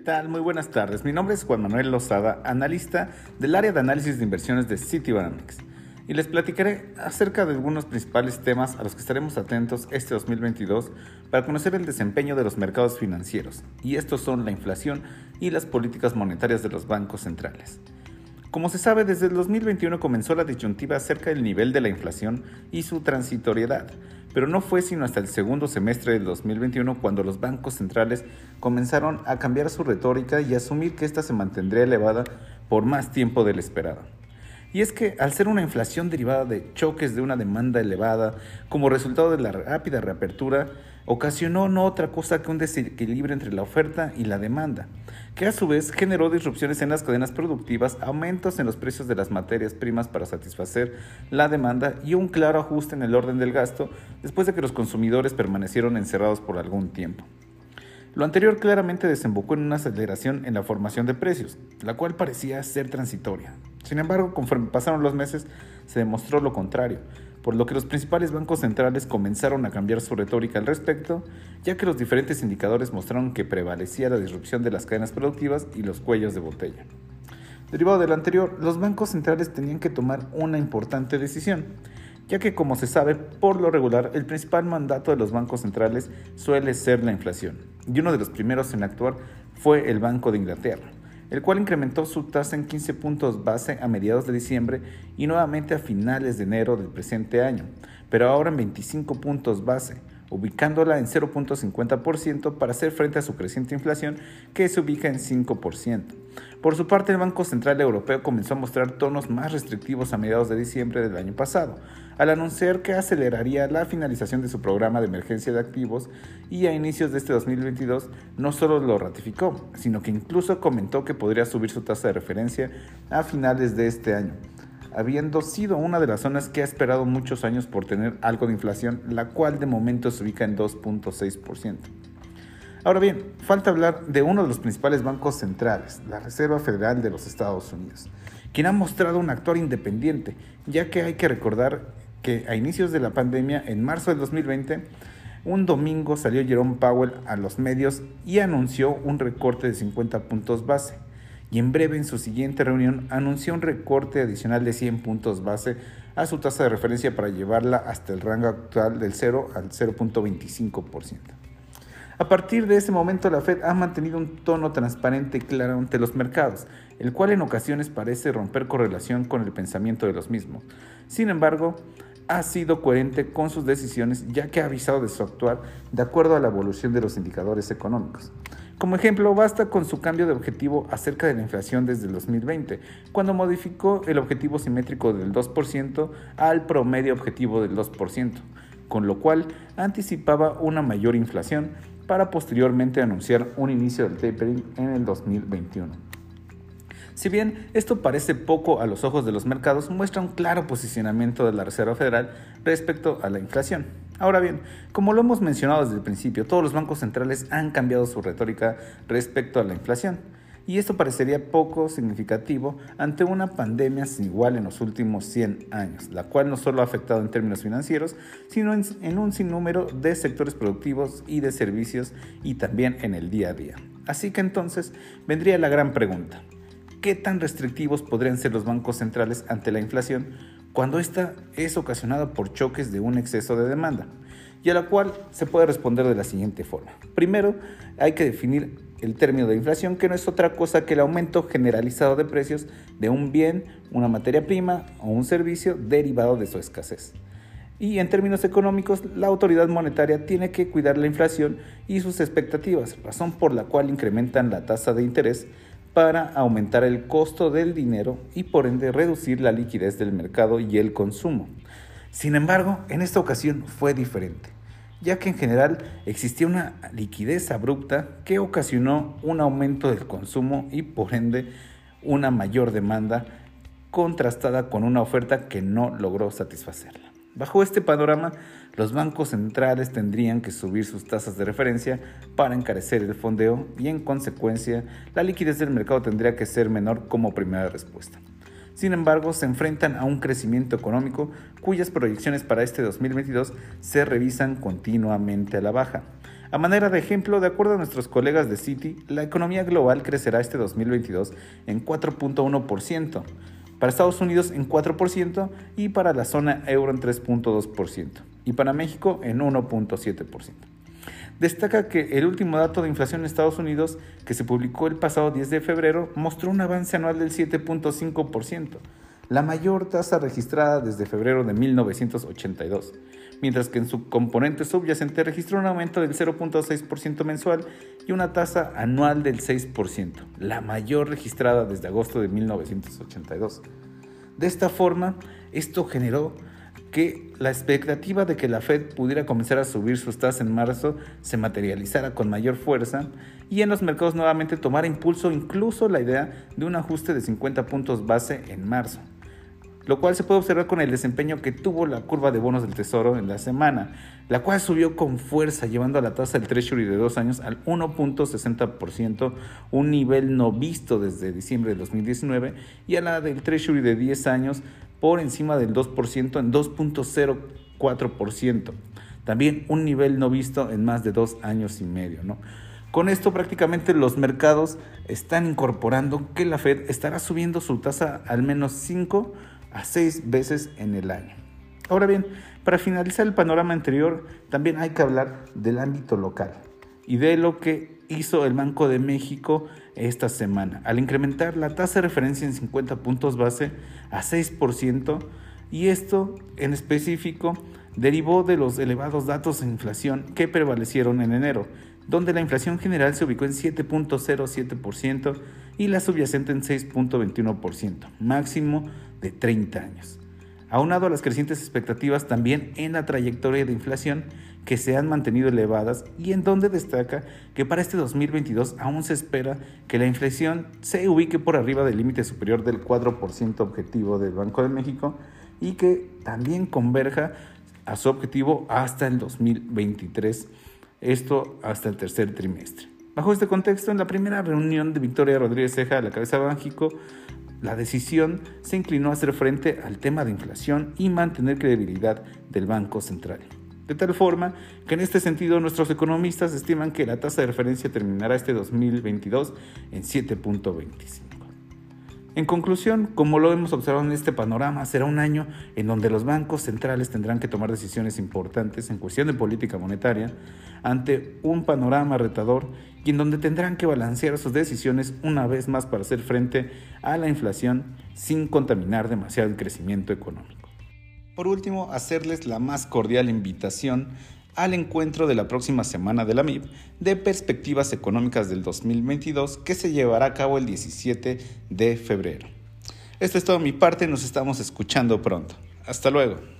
tal? Muy buenas tardes. Mi nombre es Juan Manuel Lozada, analista del área de análisis de inversiones de Citibanamex. Y les platicaré acerca de algunos principales temas a los que estaremos atentos este 2022 para conocer el desempeño de los mercados financieros. Y estos son la inflación y las políticas monetarias de los bancos centrales. Como se sabe, desde el 2021 comenzó la disyuntiva acerca del nivel de la inflación y su transitoriedad, pero no fue sino hasta el segundo semestre del 2021 cuando los bancos centrales comenzaron a cambiar su retórica y asumir que ésta se mantendría elevada por más tiempo del esperado. Y es que al ser una inflación derivada de choques de una demanda elevada como resultado de la rápida reapertura, ocasionó no otra cosa que un desequilibrio entre la oferta y la demanda, que a su vez generó disrupciones en las cadenas productivas, aumentos en los precios de las materias primas para satisfacer la demanda y un claro ajuste en el orden del gasto después de que los consumidores permanecieron encerrados por algún tiempo. Lo anterior claramente desembocó en una aceleración en la formación de precios, la cual parecía ser transitoria. Sin embargo, conforme pasaron los meses, se demostró lo contrario, por lo que los principales bancos centrales comenzaron a cambiar su retórica al respecto, ya que los diferentes indicadores mostraron que prevalecía la disrupción de las cadenas productivas y los cuellos de botella. Derivado de lo anterior, los bancos centrales tenían que tomar una importante decisión, ya que como se sabe, por lo regular, el principal mandato de los bancos centrales suele ser la inflación y uno de los primeros en actuar fue el Banco de Inglaterra, el cual incrementó su tasa en 15 puntos base a mediados de diciembre y nuevamente a finales de enero del presente año, pero ahora en 25 puntos base, ubicándola en 0.50% para hacer frente a su creciente inflación que se ubica en 5%. Por su parte, el Banco Central Europeo comenzó a mostrar tonos más restrictivos a mediados de diciembre del año pasado, al anunciar que aceleraría la finalización de su programa de emergencia de activos y a inicios de este 2022 no solo lo ratificó, sino que incluso comentó que podría subir su tasa de referencia a finales de este año habiendo sido una de las zonas que ha esperado muchos años por tener algo de inflación, la cual de momento se ubica en 2.6%. Ahora bien, falta hablar de uno de los principales bancos centrales, la Reserva Federal de los Estados Unidos, quien ha mostrado un actor independiente, ya que hay que recordar que a inicios de la pandemia, en marzo del 2020, un domingo salió Jerome Powell a los medios y anunció un recorte de 50 puntos base. Y en breve, en su siguiente reunión, anunció un recorte adicional de 100 puntos base a su tasa de referencia para llevarla hasta el rango actual del 0 al 0.25%. A partir de ese momento la Fed ha mantenido un tono transparente y claro ante los mercados, el cual en ocasiones parece romper correlación con el pensamiento de los mismos. Sin embargo, ha sido coherente con sus decisiones ya que ha avisado de su actuar de acuerdo a la evolución de los indicadores económicos. Como ejemplo, basta con su cambio de objetivo acerca de la inflación desde el 2020, cuando modificó el objetivo simétrico del 2% al promedio objetivo del 2%, con lo cual anticipaba una mayor inflación para posteriormente anunciar un inicio del tapering en el 2021. Si bien esto parece poco a los ojos de los mercados, muestra un claro posicionamiento de la Reserva Federal respecto a la inflación. Ahora bien, como lo hemos mencionado desde el principio, todos los bancos centrales han cambiado su retórica respecto a la inflación y esto parecería poco significativo ante una pandemia sin igual en los últimos 100 años, la cual no solo ha afectado en términos financieros, sino en, un sinnúmero de sectores productivos y de servicios y también en el día a día. Así que entonces vendría la gran pregunta, ¿qué tan restrictivos podrían ser los bancos centrales ante la inflación cuando esta es ocasionada por choques de un exceso de demanda? Y a la cual se puede responder de la siguiente forma. Primero, hay que definir el término de inflación, que no es otra cosa que el aumento generalizado de precios de un bien, una materia prima o un servicio derivado de su escasez. Y en términos económicos, la autoridad monetaria tiene que cuidar la inflación y sus expectativas, razón por la cual incrementan la tasa de interés para aumentar el costo del dinero y por ende reducir la liquidez del mercado y el consumo. Sin embargo, en esta ocasión fue diferente ya que en general existía una liquidez abrupta que ocasionó un aumento del consumo y por ende una mayor demanda contrastada con una oferta que no logró satisfacerla. Bajo este panorama, los bancos centrales tendrían que subir sus tasas de referencia para encarecer el fondeo y en consecuencia la liquidez del mercado tendría que ser menor como primera respuesta. Sin embargo, se enfrentan a un crecimiento económico cuyas proyecciones para este 2022 se revisan continuamente a la baja, A manera de ejemplo, de acuerdo a nuestros colegas de Citi, la economía global crecerá este 2022 en 4.1%, para Estados Unidos en 4% y para la zona euro en 3.2% y para México en 1.7%. Destaca que el último dato de inflación en Estados Unidos, que se publicó el pasado 10 de febrero, mostró un avance anual del 7.5%, la mayor tasa registrada desde febrero de 1982, mientras que en su componente subyacente registró un aumento del 0.6% mensual y una tasa anual del 6%, la mayor registrada desde agosto de 1982. De esta forma, esto generó que la expectativa de que la Fed pudiera comenzar a subir sus tasas en marzo se materializara con mayor fuerza y en los mercados nuevamente tomara impulso incluso la idea de un ajuste de 50 puntos base en marzo, lo cual se puede observar con el desempeño que tuvo la curva de bonos del Tesoro en la semana, la cual subió con fuerza llevando a la tasa del Treasury de dos años al 1.60%, un nivel no visto desde diciembre de 2019, y a la del Treasury de 10 años por encima del 2% en 2.04%. También un nivel no visto en más de dos años y medio. ¿no? Con esto prácticamente los mercados están incorporando que la Fed estará subiendo su tasa al menos 5 a 6 veces en el año. Ahora bien, para finalizar el panorama anterior, también hay que hablar del ámbito local y de lo que hizo el Banco de México esta semana, al incrementar la tasa de referencia en 50 puntos base a 6%, y esto en específico derivó de los elevados datos de inflación que prevalecieron en enero, donde la inflación general se ubicó en 7.07% y la subyacente en 6.21%, máximo de 30 años aunado a las crecientes expectativas también en la trayectoria de inflación que se han mantenido elevadas y en donde destaca que para este 2022 aún se espera que la inflación se ubique por arriba del límite superior del 4% objetivo del Banco de México y que también converja a su objetivo hasta el 2023, esto hasta el tercer trimestre. Bajo este contexto, en la primera reunión de Victoria Rodríguez Ceja a la cabeza de Banjico, la decisión se inclinó a hacer frente al tema de inflación y mantener credibilidad del Banco Central. De tal forma que en este sentido nuestros economistas estiman que la tasa de referencia terminará este 2022 en 7.25. En conclusión, como lo hemos observado en este panorama, será un año en donde los bancos centrales tendrán que tomar decisiones importantes en cuestión de política monetaria ante un panorama retador y en donde tendrán que balancear sus decisiones una vez más para hacer frente a la inflación sin contaminar demasiado el crecimiento económico. Por último, hacerles la más cordial invitación al encuentro de la próxima semana de la MIP de perspectivas económicas del 2022 que se llevará a cabo el 17 de febrero. Esto es todo mi parte, nos estamos escuchando pronto. Hasta luego.